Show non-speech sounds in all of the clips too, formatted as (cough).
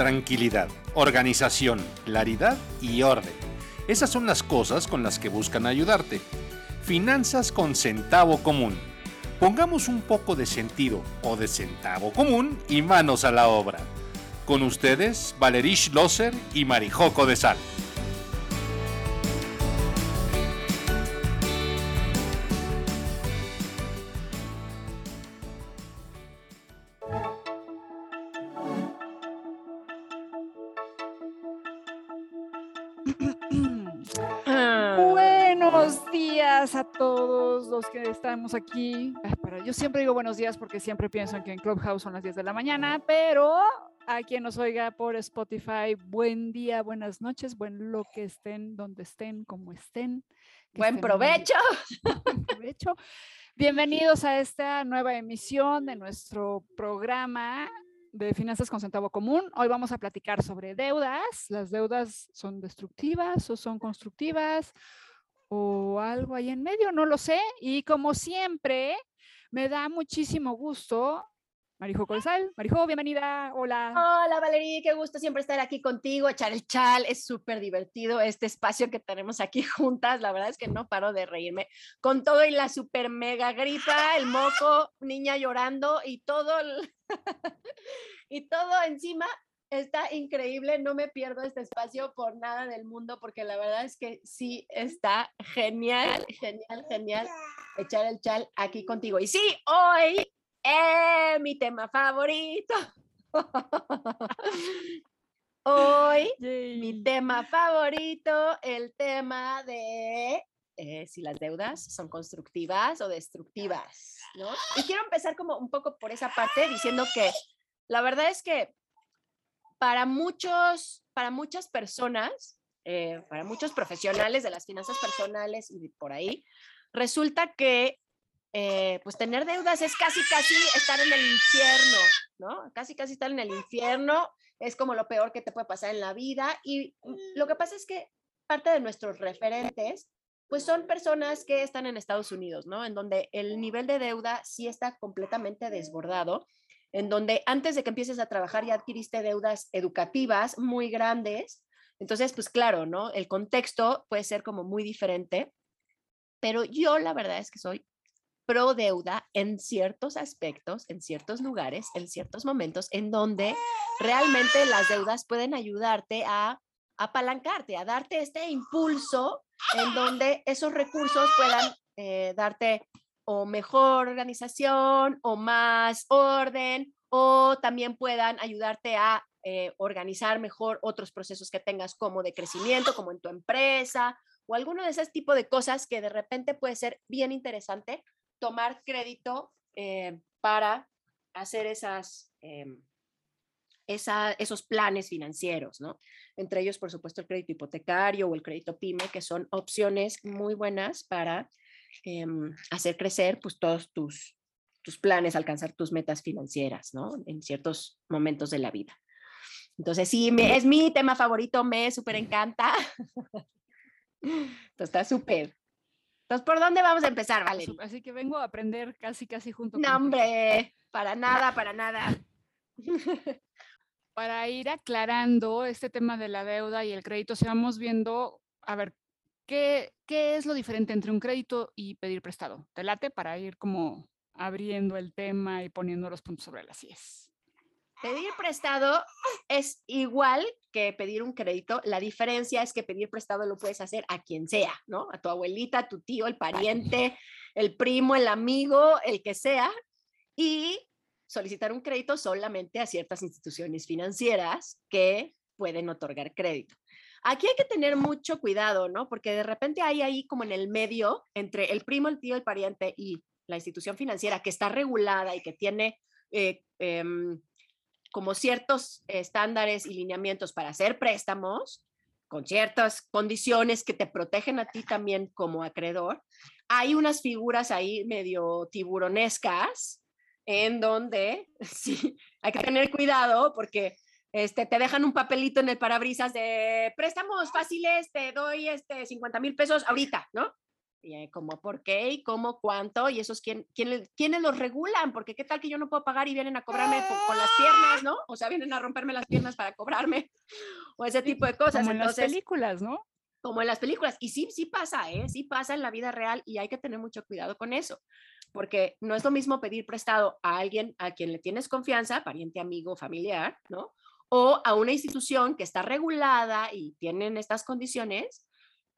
tranquilidad, organización, claridad y orden. Esas son las cosas con las que buscan ayudarte. Finanzas con centavo común. Pongamos un poco de sentido o de centavo común y manos a la obra. Con ustedes, Valerish Loser y Marijoco de Sal. Todos que estamos aquí. yo siempre digo buenos días porque siempre pienso en que en Clubhouse son las 10 de la mañana, pero a quien nos oiga por Spotify, buen día, buenas noches, buen lo que estén, donde estén, como estén. Buen provecho. (laughs) Buen provecho. Bienvenidos a esta nueva emisión de nuestro programa de Finanzas con Centavo Común. Hoy vamos a platicar sobre deudas. ¿Las deudas son destructivas o son constructivas? O algo ahí en medio, no lo sé. Y como siempre, me da muchísimo gusto. Marijo Colsal, Marijo, bienvenida, hola. Hola Valerie, qué gusto siempre estar aquí contigo, echar el chal, es súper divertido este espacio que tenemos aquí juntas, la verdad es que no paro de reírme, con todo y la super mega gripa, el moco, niña llorando y todo, (laughs) y todo encima, está increíble, no me pierdo este espacio por nada del mundo porque la verdad es que sí está genial, genial, genial echar el chal aquí contigo. Y sí, hoy eh, mi tema favorito. (laughs) hoy mi tema favorito, el tema de eh, si las deudas son constructivas o destructivas, ¿no? Y quiero empezar como un poco por esa parte diciendo que la verdad es que para muchos, para muchas personas, eh, para muchos profesionales de las finanzas personales y por ahí, resulta que eh, pues tener deudas es casi, casi estar en el infierno, ¿no? Casi, casi estar en el infierno es como lo peor que te puede pasar en la vida. Y lo que pasa es que parte de nuestros referentes, pues son personas que están en Estados Unidos, ¿no? En donde el nivel de deuda sí está completamente desbordado en donde antes de que empieces a trabajar ya adquiriste deudas educativas muy grandes. Entonces, pues claro, ¿no? El contexto puede ser como muy diferente, pero yo la verdad es que soy pro deuda en ciertos aspectos, en ciertos lugares, en ciertos momentos, en donde realmente las deudas pueden ayudarte a apalancarte, a darte este impulso en donde esos recursos puedan eh, darte o mejor organización o más orden o también puedan ayudarte a eh, organizar mejor otros procesos que tengas como de crecimiento, como en tu empresa o alguno de esos tipos de cosas que de repente puede ser bien interesante tomar crédito eh, para hacer esas, em, esos planes financieros, ¿no? Entre ellos, por supuesto, el crédito hipotecario o el crédito PYME, que son opciones muy buenas para Em, hacer crecer pues todos tus, tus planes, alcanzar tus metas financieras, ¿no? En ciertos momentos de la vida. Entonces, sí, me, es mi tema favorito, me súper encanta. Entonces, está súper. Entonces, ¿por dónde vamos a empezar, Valeria? Así que vengo a aprender casi, casi junto No, hombre, para nada, para nada. (laughs) Para ir aclarando este tema de la deuda y el crédito, si vamos viendo, a ver, ¿Qué, es lo diferente entre un crédito y pedir prestado? ¿Te late para ir como abriendo el tema y poniendo los puntos sobre las IES? Pedir prestado es igual que pedir un crédito. La diferencia es que pedir prestado lo puedes hacer a quien sea, ¿no? A tu abuelita, a tu tío, el pariente, el primo, el amigo, el que sea. Y solicitar un crédito solamente a ciertas instituciones financieras que pueden otorgar crédito. Aquí hay que tener mucho cuidado, ¿no? Porque de repente hay ahí como en el medio entre el primo, el tío, el pariente y la institución financiera que está regulada y que tiene eh, em, como ciertos estándares y lineamientos para hacer préstamos con ciertas condiciones que te protegen a ti también como acreedor. Hay unas figuras ahí medio tiburonescas en donde (laughs) sí, hay que tener cuidado porque este, te dejan un papelito en el parabrisas de préstamos fáciles, te doy este 50 mil pesos ahorita, ¿no? eh, como por qué y cómo, cuánto, y esos quién, quién, quiénes los regulan, porque qué tal que yo no puedo pagar y vienen a cobrarme con, las piernas, ¿no? O sea, vienen a romperme las piernas para cobrarme, (laughs) o ese tipo de cosas. Como en las películas, ¿no? Como en las películas, y sí, sí pasa, ¿eh? Sí pasa en la vida real y hay que tener mucho cuidado con eso, porque no es lo mismo pedir prestado a alguien a quien le tienes confianza, pariente, amigo, familiar, ¿no? O a una institución que está regulada y tienen estas condiciones,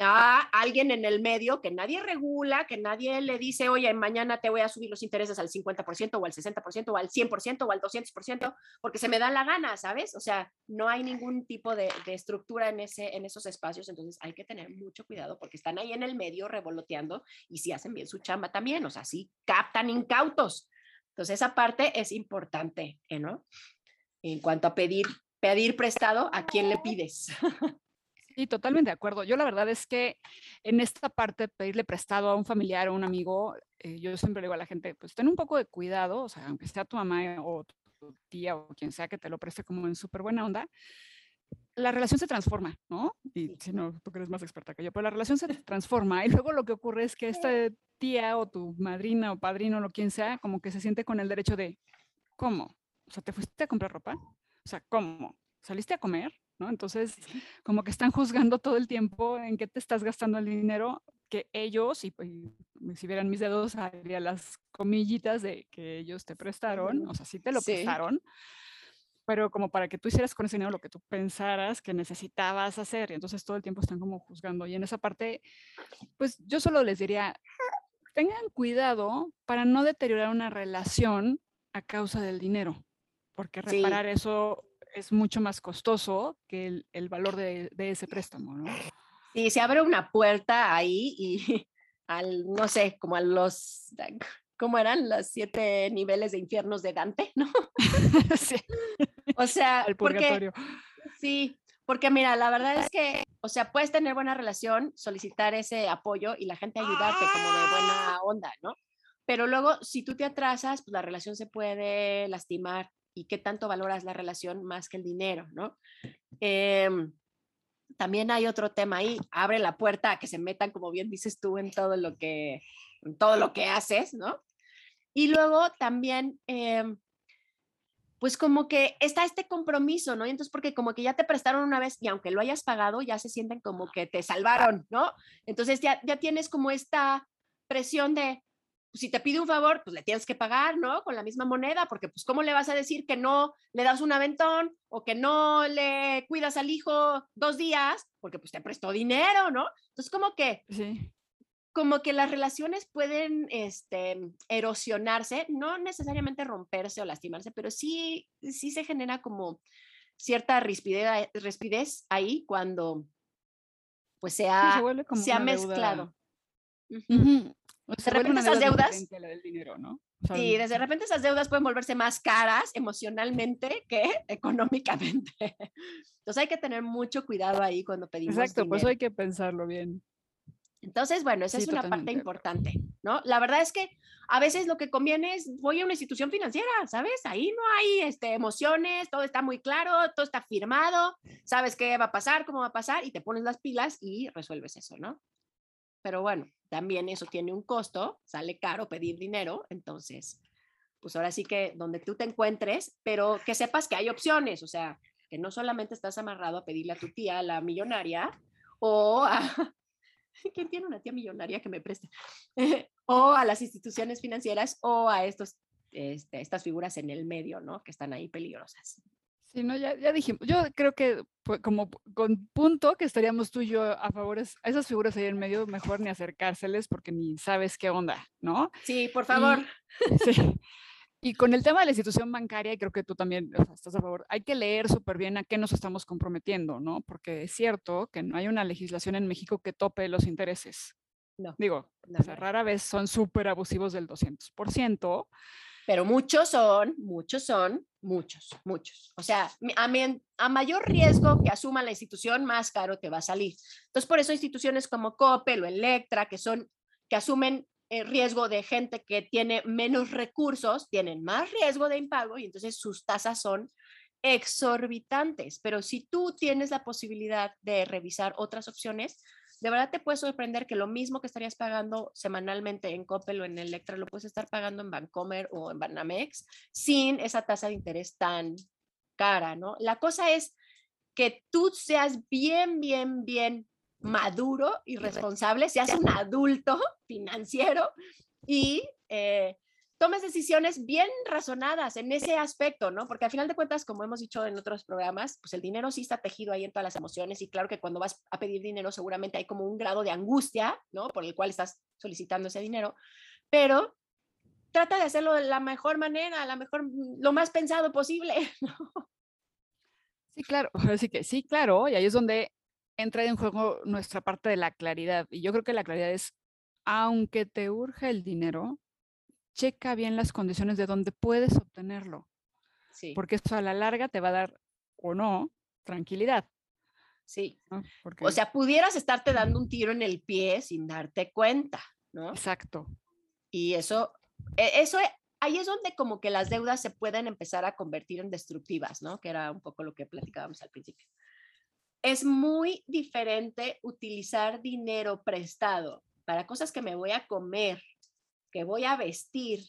a alguien en el medio que nadie regula, que nadie le dice, oye, mañana te voy a subir los intereses al 50% o al 60% o al 100% o al 200%, porque se me da la gana, ¿sabes? O sea, no hay ningún tipo de, estructura en, ese, en esos espacios, entonces hay que tener mucho cuidado porque están ahí en el medio revoloteando y si hacen bien su chamba también, o sea, sí captan incautos. Entonces esa parte es importante, ¿eh, ¿no? En cuanto a pedir, pedir prestado, ¿a quién le pides? (laughs) Sí, totalmente de acuerdo. Yo la verdad es que en esta parte, pedirle prestado a un familiar o un amigo, eh, yo siempre le digo a la gente, pues ten un poco de cuidado, o sea, aunque sea tu mamá o tu tía o quien sea que te lo preste como en súper buena onda, la relación se transforma, ¿no? Y si no, tú que eres más experta que yo, pero la relación se transforma y luego lo que ocurre es que esta tía o tu madrina o padrino o lo quien sea, como que se siente con el derecho de, ¿cómo? O sea, ¿te fuiste a comprar ropa? O sea, ¿cómo? ¿Saliste a comer? Entonces, como que están juzgando todo el tiempo en qué te estás gastando el dinero, que ellos, y, si vieran mis dedos, haría las comillitas de que ellos te prestaron, o sea, sí te lo prestaron, pero como para que tú hicieras con ese dinero lo que tú pensaras que necesitabas hacer, y entonces todo el tiempo están como juzgando. Y en esa parte, pues yo solo les diría, tengan cuidado para no deteriorar una relación a causa del dinero, porque reparar eso es mucho más costoso que el, el valor de, de, ese préstamo, ¿no? Sí, se abre una puerta ahí y (laughs) al, no sé, como a los, ¿cómo eran? Los siete niveles de infiernos de Dante, ¿no? (laughs) sí. (laughs) O sea, el purgatorio. sí, porque mira, la verdad es que, o sea, puedes tener buena relación, solicitar ese apoyo y la gente ayudarte como de buena onda, ¿no? Pero luego, si tú te atrasas, pues la relación se puede lastimar y qué tanto valoras la relación más que el dinero, ¿no? Em, también hay otro tema ahí, abre la puerta a que se metan, como bien dices tú, en todo lo que, todo lo que haces, ¿no? Y luego también, em, pues como que está este compromiso, ¿no? Y entonces, porque como que ya te prestaron una vez y aunque lo hayas pagado, ya se sienten como que te salvaron, ¿no? Entonces ya, ya tienes como esta presión de, si te pide un favor, pues le tienes que pagar, ¿no? Con la misma moneda, porque pues ¿cómo le vas a decir que no le das un aventón o que no le cuidas al hijo dos días? Porque pues te prestó dinero, ¿no? Entonces como que... Sí. Como que las relaciones pueden este, erosionarse, no necesariamente romperse o lastimarse, pero sí, sí se genera como cierta rispidez, rispidez ahí cuando pues se ha, se, ha mezclado de repente esas deudas. Sí, desde repente esas deudas pueden volverse más caras emocionalmente que (laughs) económicamente. Entonces hay que tener mucho cuidado ahí cuando pedimos. Exacto, pues hay que pensarlo bien. Entonces, bueno, esa es una parte importante, ¿no? La verdad es que a veces lo que conviene es, voy a una institución financiera, ¿sabes? Ahí no hay este, emociones, todo está muy claro, todo está firmado, sabes qué va a pasar, cómo va a pasar, y te pones las pilas y resuelves eso, ¿no? Pero bueno, también eso tiene un costo, sale caro pedir dinero, entonces, pues ahora sí que donde tú te encuentres, pero que sepas que hay opciones, o sea, que no solamente estás amarrado a pedirle a tu tía, la millonaria, o a... (laughs) ¿Quién tiene una tía millonaria que me preste? (laughs) o a las instituciones financieras o a estos, este, estas figuras en el medio, ¿no? Que están ahí peligrosas. Sí, no, ya, ya dijimos. Yo creo que como con punto que estaríamos tú y yo a favor a esas figuras ahí en medio, mejor ni acercárseles porque ni sabes qué onda, ¿no? Sí, por favor. Y, (laughs) sí. Y con el tema de la institución bancaria, y creo que tú también estás a favor, hay que leer súper bien a qué nos estamos comprometiendo, ¿no? Porque es cierto que no hay una legislación en México que tope los intereses. No. Digo, rara vez son súper abusivos del 200% pero muchos son, muchos son, muchos, muchos. O sea, a, mayor riesgo que asuma la institución, más caro te va a salir. Entonces, por eso instituciones como Coppel o Electra, que son, que asumen el riesgo de gente que tiene menos recursos, tienen más riesgo de impago y entonces sus tasas son exorbitantes. Pero si tú tienes la posibilidad de revisar otras opciones, de verdad te puede sorprender que lo mismo que estarías pagando semanalmente en Coppel o en Electra lo puedes estar pagando en Bancomer o en Banamex sin esa tasa de interés tan cara, ¿no? La cosa es que tú seas bien, bien, bien maduro y responsable, seas un adulto (laughs) financiero y eh, tomes decisiones bien razonadas en ese aspecto, ¿no? Porque al final de cuentas, como hemos dicho en otros programas, pues el dinero sí está tejido ahí en todas las emociones y claro que cuando vas a pedir dinero seguramente hay como un grado de angustia, ¿no? Por el cual estás solicitando ese dinero, pero trata de hacerlo de la mejor manera, la mejor, lo más pensado posible, (laughs) ¿no? Sí, claro, (laughs) así que sí, claro, y ahí es donde entra en juego nuestra parte de la claridad. Y yo creo que la claridad es, aunque te urge el dinero, checa bien las condiciones de donde puedes obtenerlo. Sí. Porque eso a la larga te va a dar o no tranquilidad. Sí. O sea, pudieras estarte dando un tiro en el pie sin darte cuenta, ¿no? Exacto. Y eso, e, eso, e, ahí es donde como que las deudas se pueden empezar a convertir en destructivas, ¿no? Que era un poco lo que platicábamos al principio. Es muy diferente utilizar dinero prestado para cosas que me voy a comer que voy a vestir,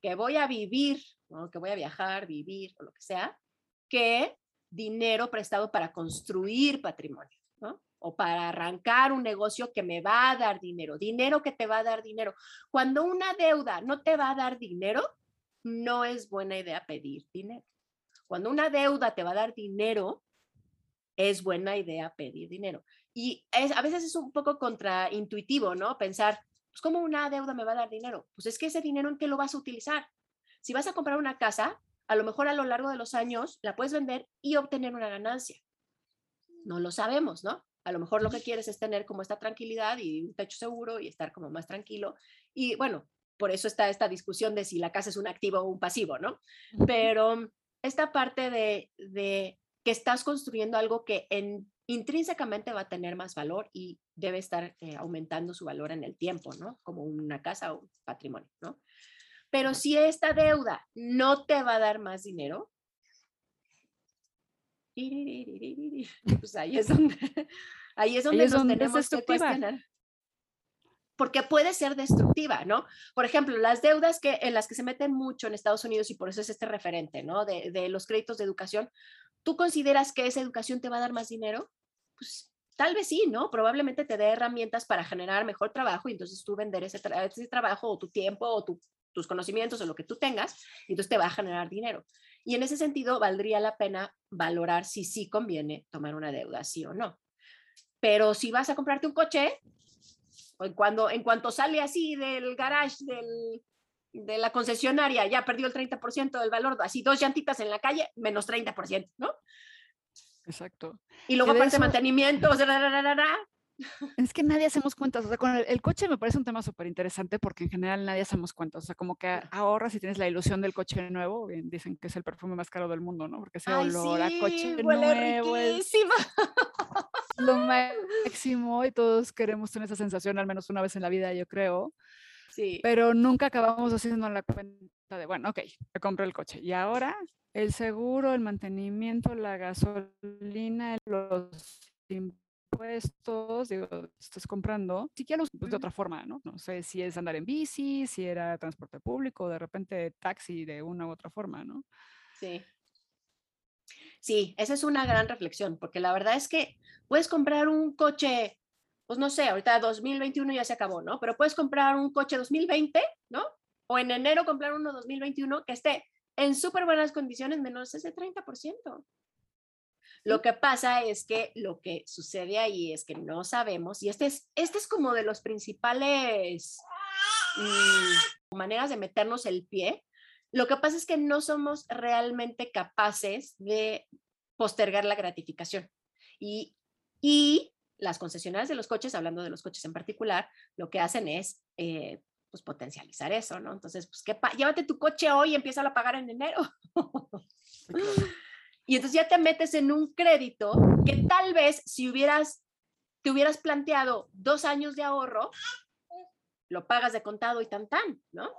que voy a vivir, que voy a viajar, vivir o lo que sea, que dinero prestado para construir patrimonio, ¿no? O para arrancar un negocio que me va a dar dinero, dinero que te va a dar dinero. Cuando una deuda no te va a dar dinero, no es buena idea pedir dinero. Cuando una deuda te va a dar dinero, es buena idea pedir dinero. Y a veces es un poco contraintuitivo, ¿no? Pensar, pues ¿cómo una deuda me va a dar dinero? Pues es que ese dinero en qué lo vas a utilizar. Si vas a comprar una casa, a lo mejor a lo largo de los años la puedes vender y obtener una ganancia. No lo sabemos, ¿no? A lo mejor lo que quieres es tener como esta tranquilidad y un techo seguro y estar como más tranquilo. Y bueno, por eso está esta discusión de si la casa es un activo o un pasivo, ¿no? Pero esta parte de, de que estás construyendo algo que en intrínsecamente va a tener más valor y debe estar eh, aumentando su valor en el tiempo, ¿no? Como una casa o un patrimonio, ¿no? Pero si esta deuda no te va a dar más dinero, pues ahí es donde, (laughs) ahí es donde nos tenemos que cuestionar. Porque puede ser destructiva, ¿no? Por ejemplo, las deudas que, en las que se meten mucho en Estados Unidos y por eso es este referente, ¿no? De, de los créditos de educación, ¿Tú consideras que esa educación te va a dar más dinero? Pues tal vez sí, ¿no? Probablemente te dé herramientas para generar mejor trabajo y entonces tú vender ese, trabajo o tu tiempo o tus conocimientos o lo que tú tengas y entonces te va a generar dinero. Y en ese sentido valdría la pena valorar si sí conviene tomar una deuda, sí o no. Pero si vas a comprarte un coche, cuando, en cuanto sale así del garage del, de la concesionaria ya perdió el 30% del valor, así dos llantitas en la calle, menos 30%, ¿no? Exacto. Y luego aparte mantenimiento, es que nadie hacemos cuentas, o sea, con el, coche me parece un tema súper interesante porque en general nadie hacemos cuentas, o sea, como que ahorras y tienes la ilusión del coche nuevo, bien, dicen que es el perfume más caro del mundo, ¿no? Porque ese olor a coche nuevo es lo máximo y todos queremos tener esa sensación al menos una vez en la vida, yo creo. Pero nunca acabamos haciendo la cuenta de, bueno, ok, me compro el coche. Y ahora el seguro, el mantenimiento, la gasolina, los impuestos, digo, estás comprando, sí que los pues, de otra forma, ¿no? No sé si es andar en bici, si era transporte público, de repente taxi de una u otra forma, ¿no? Sí. Sí, esa es una gran reflexión, porque la verdad es que puedes comprar un coche pues no sé, ahorita 2021 ya se acabó, ¿no? Pero puedes comprar un coche 2020, ¿no? O en enero comprar uno 2021 que esté en súper buenas condiciones, menos ese 30%. Lo que pasa es que lo que sucede ahí es que no sabemos, y este es, este es como de los principales mm, maneras de meternos el pie. Lo que pasa es que no somos realmente capaces de postergar la gratificación. Y, y las concesionarias de los coches, hablando de los coches en particular, lo que hacen es eh, pues potencializar eso, ¿no? Entonces, pues ¿qué llévate tu coche hoy y empieza a pagar en enero. y entonces ya te metes en un crédito que tal vez si hubieras, te hubieras planteado dos años de ahorro, lo pagas de contado y tan tan, ¿no?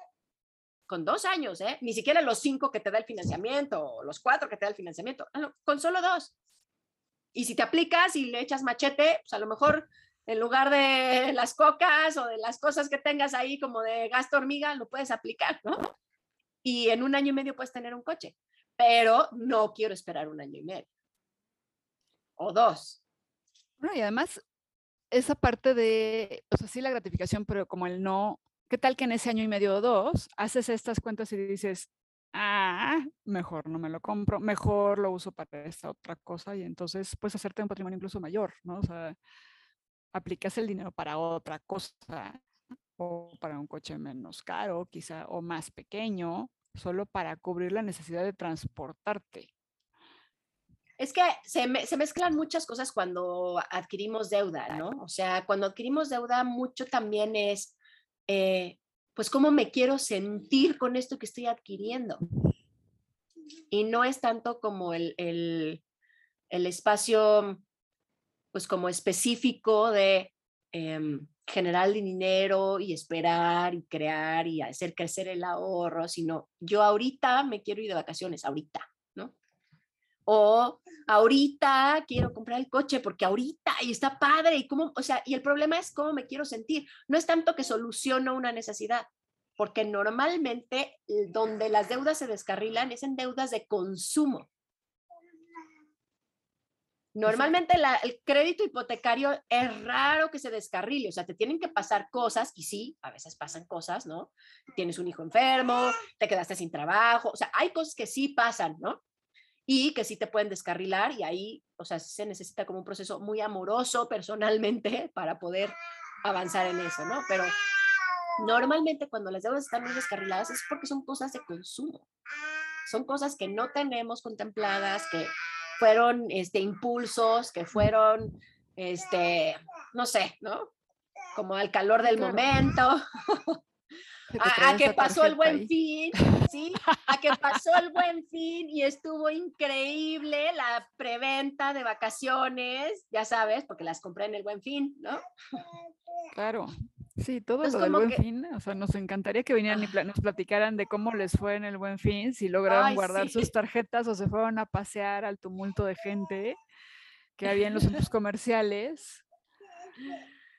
Con dos años, ¿eh? Ni siquiera los cinco que te da el financiamiento o los cuatro que te da el financiamiento, ah, con solo dos. Y si te aplicas y le echas machete, pues a lo mejor En lugar de las cocas o de las cosas que tengas ahí como de gasto hormiga, lo puedes aplicar, ¿no? Y en un año y medio puedes tener un coche, pero no quiero esperar un año y medio. O dos. Bueno, y además, esa parte de, o sea, sí la gratificación, pero como el no, ¿qué tal que en ese año y medio o dos haces estas cuentas y dices, ah, mejor no me lo compro, mejor lo uso para esta otra cosa y entonces puedes hacerte un patrimonio incluso mayor, ¿no? O sea, aplicas el dinero para otra cosa o para un coche menos caro, quizá, o más pequeño, solo para cubrir la necesidad de transportarte. Es que se, mezclan muchas cosas cuando adquirimos deuda, ¿no? O sea, cuando adquirimos deuda, mucho también es, eh, pues, cómo me quiero sentir con esto que estoy adquiriendo. Y no es tanto como el, el, el espacio, pues, como específico de em, generar dinero y esperar y crear y hacer crecer el ahorro, sino yo ahorita me quiero ir de vacaciones, ahorita o ahorita quiero comprar el coche porque ahorita y está padre y cómo, o sea, y el problema es cómo me quiero sentir. No es tanto que soluciono una necesidad, porque normalmente eh, donde las deudas se descarrilan es en deudas de consumo. Normalmente el crédito hipotecario es raro que se descarrile, o sea, te tienen que pasar cosas, y sí, a veces pasan cosas, ¿no? Tienes un hijo enfermo, te quedaste sin trabajo, o sea, hay cosas que sí pasan, ¿no? y que sí te pueden descarrilar y ahí, o sea, se necesita como un proceso muy amoroso personalmente (laughs) para poder avanzar en eso, ¿no? Pero normalmente cuando las deudas están muy descarriladas es porque son cosas de consumo. Son cosas que no tenemos contempladas, que fueron este, impulsos, que fueron, este, no sé, ¿no? Como al calor del momento. a, que pasó el buen fin, ¿sí? A que pasó el buen fin y estuvo increíble la preventa de vacaciones, ya sabes, porque las compré en el buen fin, ¿no? Claro. Sí, todo lo del buen fin, o sea, nos encantaría que vinieran y nos platicaran de cómo les fue en el buen fin, si lograron guardar sus tarjetas o se fueron a pasear al tumulto de gente que había en los (laughs) centros comerciales.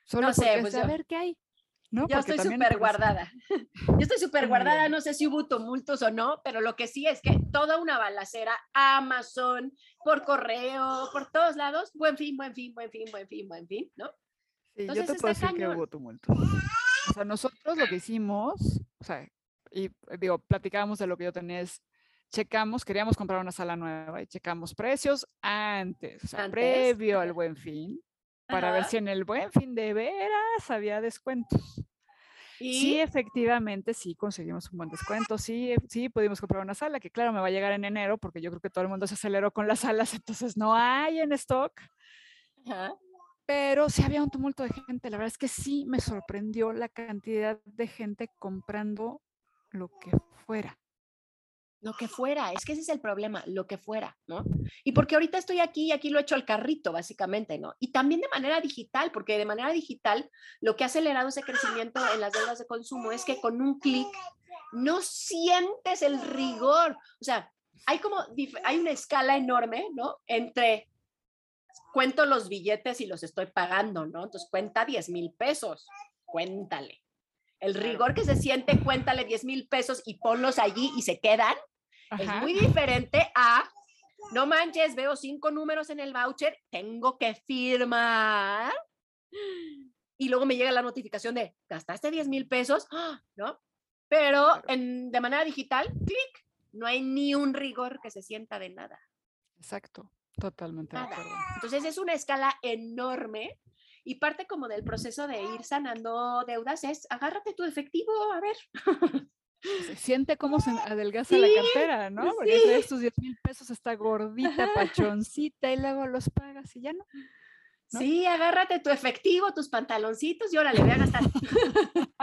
Solo no sé, pues saber qué hay. (laughs) Yo estoy (laughs) súper guardada. Yo estoy súper guardada, no sé si hubo tumultos o no, pero lo que sí es que toda una balacera, Amazon, por correo, por todos lados, buen fin, buen fin, buen fin, buen fin, buen fin, ¿no? Sí, yo te puedo decir que hubo tumultos. O sea, nosotros lo que hicimos, o sea, y digo, platicábamos de lo que yo tenía es, checamos, queríamos comprar una sala nueva y checamos precios antes, o sea, previo al buen fin para ver si en el buen fin de veras había descuentos. ¿Y? Sí, efectivamente, sí conseguimos un buen descuento, sí, sí pudimos comprar una sala, que claro, me va a llegar en enero, porque yo creo que todo el mundo se aceleró con las (laughs) salas, entonces no hay en stock. Pero sí había un tumulto de gente, la verdad es que sí me sorprendió la cantidad de gente comprando lo que fuera lo que fuera, es que ese es el problema, lo que fuera, ¿no? Y porque ahorita estoy aquí y aquí lo he hecho al carrito, básicamente, ¿no? Y también de manera digital, porque de manera digital lo que ha acelerado ese crecimiento en las deudas de consumo es que con un clic no sientes el rigor, o sea, hay como, hay una escala enorme, ¿no? Entre cuento los billetes y los estoy pagando, ¿no? Entonces cuenta 10 mil pesos, cuéntale. El rigor que se siente, cuéntale 10 mil pesos y ponlos allí y se quedan, es muy diferente a, no manches, veo cinco números en el voucher, tengo que firmar. Y luego me llega la notificación de, gastaste 10 mil pesos, ¿no? Pero en, de manera digital, clic, no hay ni un rigor que se sienta de nada. Exacto, totalmente de acuerdo. Entonces es una escala enorme y parte como del proceso de ir sanando deudas es agárrate tu efectivo, a ver. Se siente cómo se (laughs) adelgaza la cartera, ¿no? Porque sí. traes tus 10 mil pesos, está gordita, pachoncita, y luego los pagas y ya no. Sí, agárrate tu efectivo, tus pantaloncitos y órale, voy a gastar. (laughs)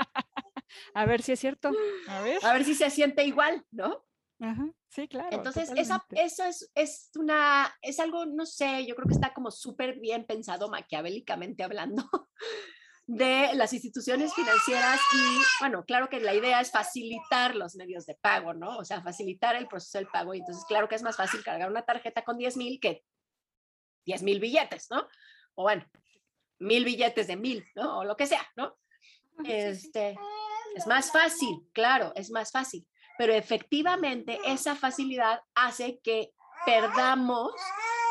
a ver si es cierto. A ver. A ver si se siente igual, ¿no? Ajá, sí, claro. Entonces, esa, eso es, es, una, es algo, no sé, yo creo que está como súper bien pensado maquiavélicamente hablando (laughs) de las instituciones financieras y, bueno, claro que la idea es facilitar los medios de pago, ¿no? O sea, facilitar el proceso del pago y entonces, claro que es más fácil cargar una tarjeta con 10 mil que 10 mil billetes, ¿no? O bueno, mil billetes de mil, ¿no? O lo que sea, ¿no? Este, es más fácil, claro, es más fácil, pero efectivamente esa facilidad hace que perdamos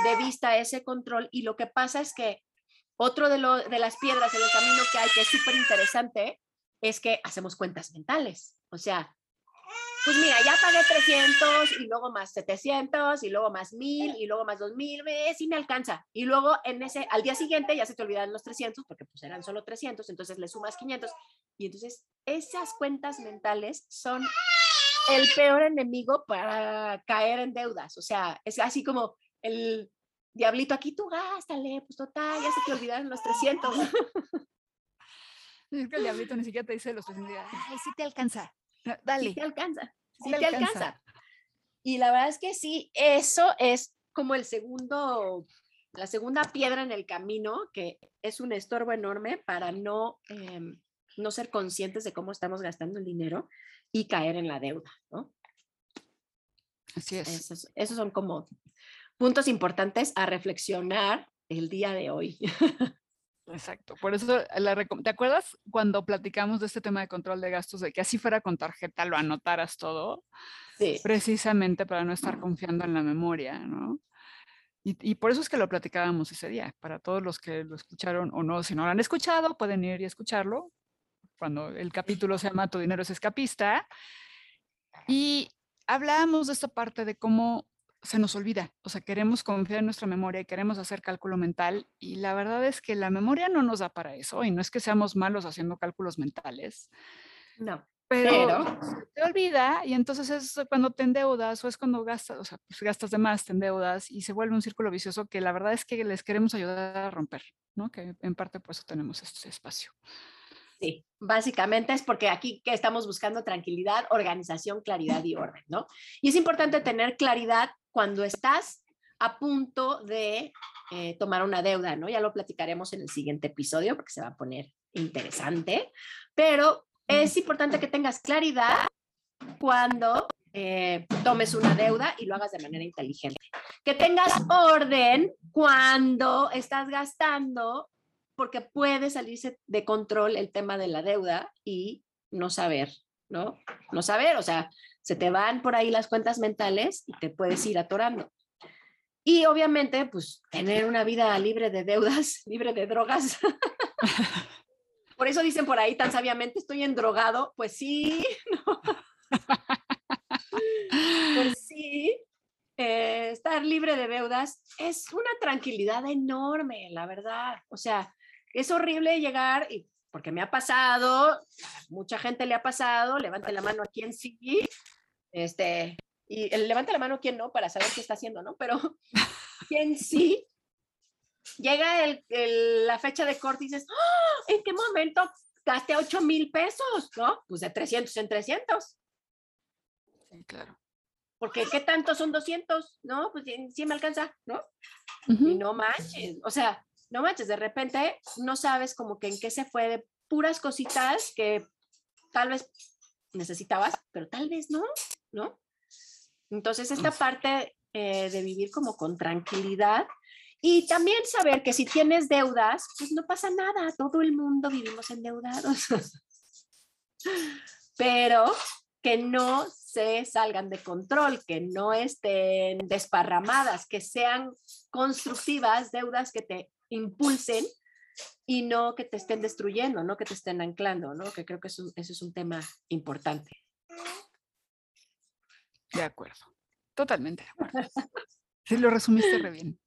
de vista ese control y lo que pasa es que otro de, lo, de las piedras en el camino que hay que es súper interesante es que hacemos cuentas mentales. O sea, pues mira, ya pagué 300 y luego más 700 y luego más 1000 y luego más 2000, sí me alcanza. Y luego en ese, al día siguiente ya se te olvidan los 300 porque pues eran solo 300, entonces le sumas 500. Y entonces esas cuentas mentales son el peor enemigo para caer en deudas. O sea, es así como el diablito, aquí tú gástale, pues total, ya se te olvidaron los 300. Es que el diablito ni siquiera te dice los 300. Ay, sí te alcanza. Dale. Sí te alcanza. Sí, te, alcanza. Y la verdad es que sí, eso es como el segundo, la segunda piedra en el camino, que es un estorbo enorme para no, em, no ser conscientes de cómo estamos gastando el dinero y caer en la deuda, ¿no? Así es. Esos, esos son como puntos importantes a reflexionar el día de hoy. (laughs) Exacto, por eso la ¿te acuerdas cuando platicamos de este tema de control de gastos, de que así fuera con tarjeta lo anotaras todo? Sí. Precisamente para no estar confiando en la memoria, ¿no? Y, y, por eso es que lo platicábamos ese día. Para todos los que lo escucharon o no, si no lo han escuchado, pueden ir y escucharlo. Cuando el capítulo se llama Tu dinero es escapista. Y hablábamos de esta parte de cómo se nos olvida. O sea, queremos confiar en nuestra memoria y queremos hacer cálculo mental y la verdad es que la memoria no nos da para eso y no es que seamos malos haciendo cálculos mentales. No. Pero, se te olvida y entonces es cuando te endeudas o es cuando gastas, o sea, pues gastas de más, te endeudas y se vuelve un círculo vicioso que la verdad es que les queremos ayudar a romper, ¿no? Que en parte por eso tenemos este espacio. Sí, básicamente es porque aquí que estamos buscando tranquilidad, organización, claridad y orden, ¿no? Y es importante tener claridad cuando estás a punto de eh, tomar una deuda, ¿no? Ya lo platicaremos en el siguiente episodio porque se va a poner interesante, pero es importante que tengas claridad cuando eh, tomes una deuda y lo hagas de manera inteligente. Que tengas orden cuando estás gastando, porque puede salirse de control el tema de la deuda y no saber, ¿no? No saber, o sea, se te van por ahí las cuentas mentales y te puedes ir atorando. Y obviamente, pues tener una vida libre de deudas, (laughs) libre de drogas. por eso dicen por ahí tan sabiamente, estoy endrogado. Pues sí, (laughs) pues sí, eh, estar libre de deudas es una tranquilidad enorme, la verdad. O sea, es horrible llegar y porque me ha pasado, mucha gente le ha pasado, levante la mano a quien sí, este, y levante la mano quien no para saber qué está haciendo, ¿no? Pero (laughs) quien sí, llega el, la fecha de corte y dices, ¡Ah! ¿en qué momento gasté 8 mil pesos? ¿No? Pues de 300 en 300. Sí, claro. Porque ¿qué tanto son 200? ¿No? Pues sí me alcanza, ¿no? Y no manches, o sea, no manches, de repente no sabes como que en qué se fue de puras cositas que tal vez necesitabas, pero tal vez no, ¿no? Entonces, esta parte eh, de vivir como con tranquilidad y también saber que si tienes deudas, pues no pasa nada, todo el mundo vivimos endeudados, (laughs) pero que no se salgan de control, que no estén desparramadas, que sean constructivas, deudas que te impulsen y no que te estén destruyendo, no que te estén anclando, ¿no? Que creo que eso, es un tema importante. De acuerdo, totalmente de acuerdo. Sí, lo resumiste re bien.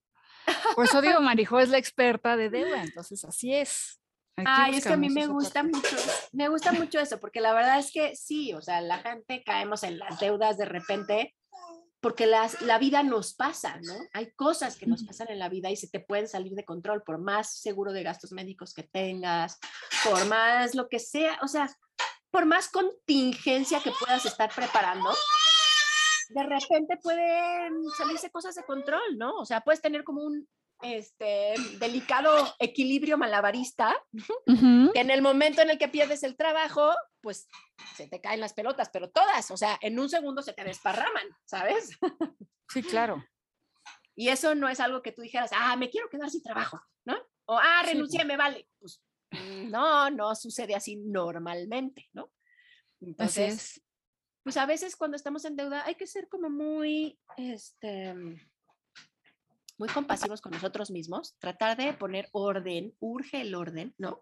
Por eso digo, Marijo es la experta de deuda, entonces así es. Ay, es que a mí me gusta mucho, me gusta mucho eso, porque la verdad es que sí, o sea, la gente caemos en las deudas de repente porque las, la vida nos pasa, ¿no? Hay cosas que nos pasan en la vida y se te pueden salir de control por más seguro de gastos médicos que tengas, por más lo que sea, o sea, por más contingencia que puedas estar preparando, de repente pueden salirse cosas de control, ¿no? O sea, puedes tener como un este delicado equilibrio malabarista, que en el momento en el que pierdes el trabajo, pues se te caen las pelotas, pero todas, o sea, en un segundo se te desparraman, ¿sabes? Sí, claro. Y eso no es algo que tú dijeras, ah, me quiero quedar sin trabajo, ¿no? O, ah, renuncié, me vale. Pues no, no sucede así normalmente, ¿no? Entonces, pues a veces cuando estamos en deuda hay que ser como muy, este, muy compasivos con nosotros mismos, tratar de poner orden, urge el orden, ¿no?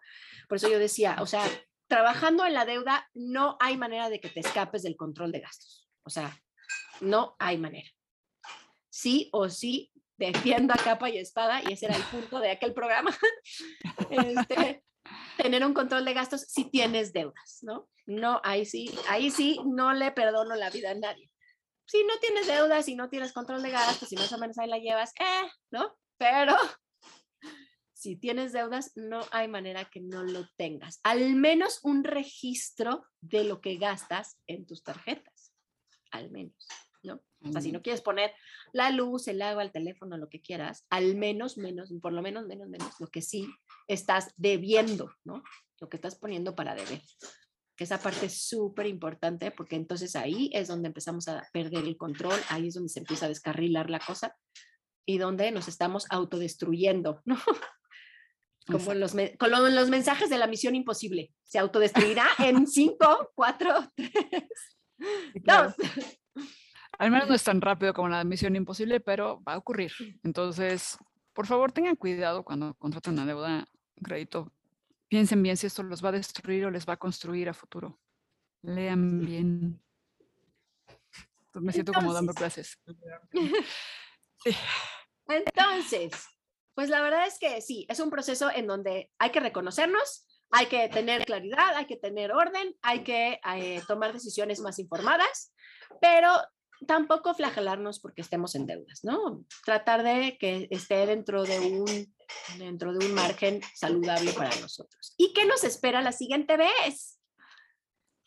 Por eso yo decía, o sea, trabajando en la deuda no hay manera de que te escapes del control de gastos. O sea, no hay manera. Sí o sí, defiendo a capa y espada, y ese era el punto de aquel programa. (laughs) Este, tener un control de gastos si tienes deudas, ¿no? No, ahí sí, ahí sí, no le perdono la vida a nadie. Si no tienes deudas, si no tienes control de gastos, si más o menos ahí la llevas, eh, ¿no? Pero (laughs) si tienes deudas, no hay manera que no lo tengas. Al menos un registro de lo que gastas en tus tarjetas. Al menos, ¿no? O sea, si no quieres poner la luz, el agua, el teléfono, lo que quieras, al menos, menos, por lo menos, menos, menos, lo que sí estás debiendo, ¿no? Lo que estás poniendo para deber. Que esa parte es súper importante porque entonces ahí es donde empezamos a perder el control, ahí es donde se empieza a descarrilar la cosa y donde nos estamos autodestruyendo, ¿no? (laughs) Como los, con los mensajes de la misión imposible. Se autodestruirá en 5, 4, 3, 2. Al menos no es tan rápido como la misión imposible, pero va a ocurrir. Entonces, por favor, tengan cuidado cuando contraten una deuda, crédito. Piensen bien si esto los va a destruir o les va a construir a futuro. Lean bien. me siento como dando clases. (laughs) Entonces, pues la verdad es que sí, es un proceso en donde hay que reconocernos, hay que tener claridad, hay que tener orden, hay que eh, tomar decisiones más informadas, pero tampoco flagelarnos porque estemos en deudas, ¿no? Tratar de que esté dentro de un, dentro de un margen saludable para nosotros. ¿Y qué nos espera la siguiente vez?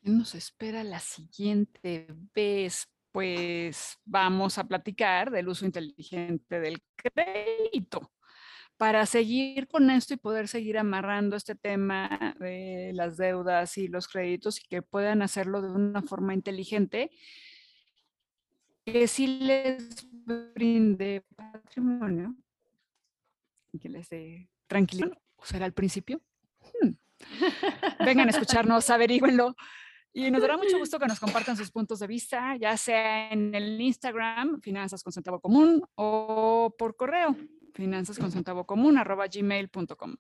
¿Qué nos espera la siguiente vez? Pues vamos a platicar del uso inteligente del crédito para seguir con esto y poder seguir amarrando este tema de las deudas y los créditos y que puedan hacerlo de una forma inteligente que sí les brinde patrimonio y que les dé tranquilidad, o será al principio. Hmm. (laughs) Vengan a escucharnos, averígüenlo. Y nos dará mucho gusto que nos (laughs) compartan sus puntos de vista, ya sea en el Instagram, Finanzas con Centavo Común, o por correo, finanzas con centavo común, arroba gmail.com.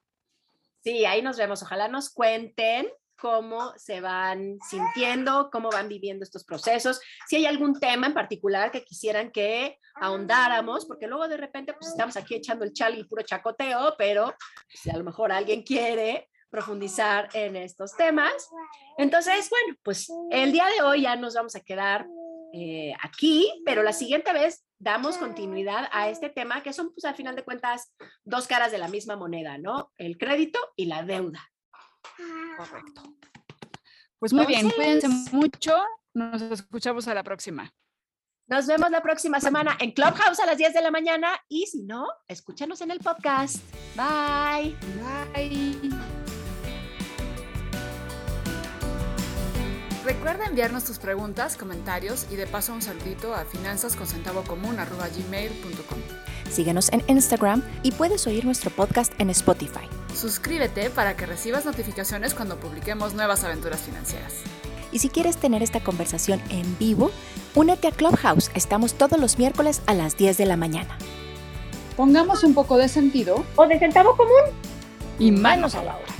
Sí, ahí nos vemos. Ojalá nos cuenten cómo se van sintiendo, cómo van viviendo estos procesos, si hay algún tema en particular que quisieran que ahondáramos, porque luego de repente pues estamos aquí echando el chal y puro chacoteo, pero si a lo mejor alguien quiere profundizar en estos temas. Entonces, bueno, pues el día de hoy ya nos vamos a quedar eh, aquí, pero la siguiente vez damos continuidad a este tema que son, pues al final de cuentas, dos caras de la misma moneda, ¿no? El crédito y la deuda. Correcto. Pues muy bien, cuídense mucho. Nos escuchamos a la próxima. Nos vemos la próxima semana en Clubhouse a las 10 de la mañana y si no, escúchanos en el podcast. Bye. Bye. Recuerda enviarnos tus preguntas, comentarios y de paso un saludito a finanzasconcentavocomún.com. Síguenos en Instagram y puedes oír nuestro podcast en Spotify. Suscríbete para que recibas notificaciones cuando publiquemos nuevas aventuras financieras. Y si quieres tener esta conversación en vivo, únete a Clubhouse. Estamos todos los miércoles a las 10 de la mañana. Pongamos un poco de sentido o de centavo común y manos a la obra.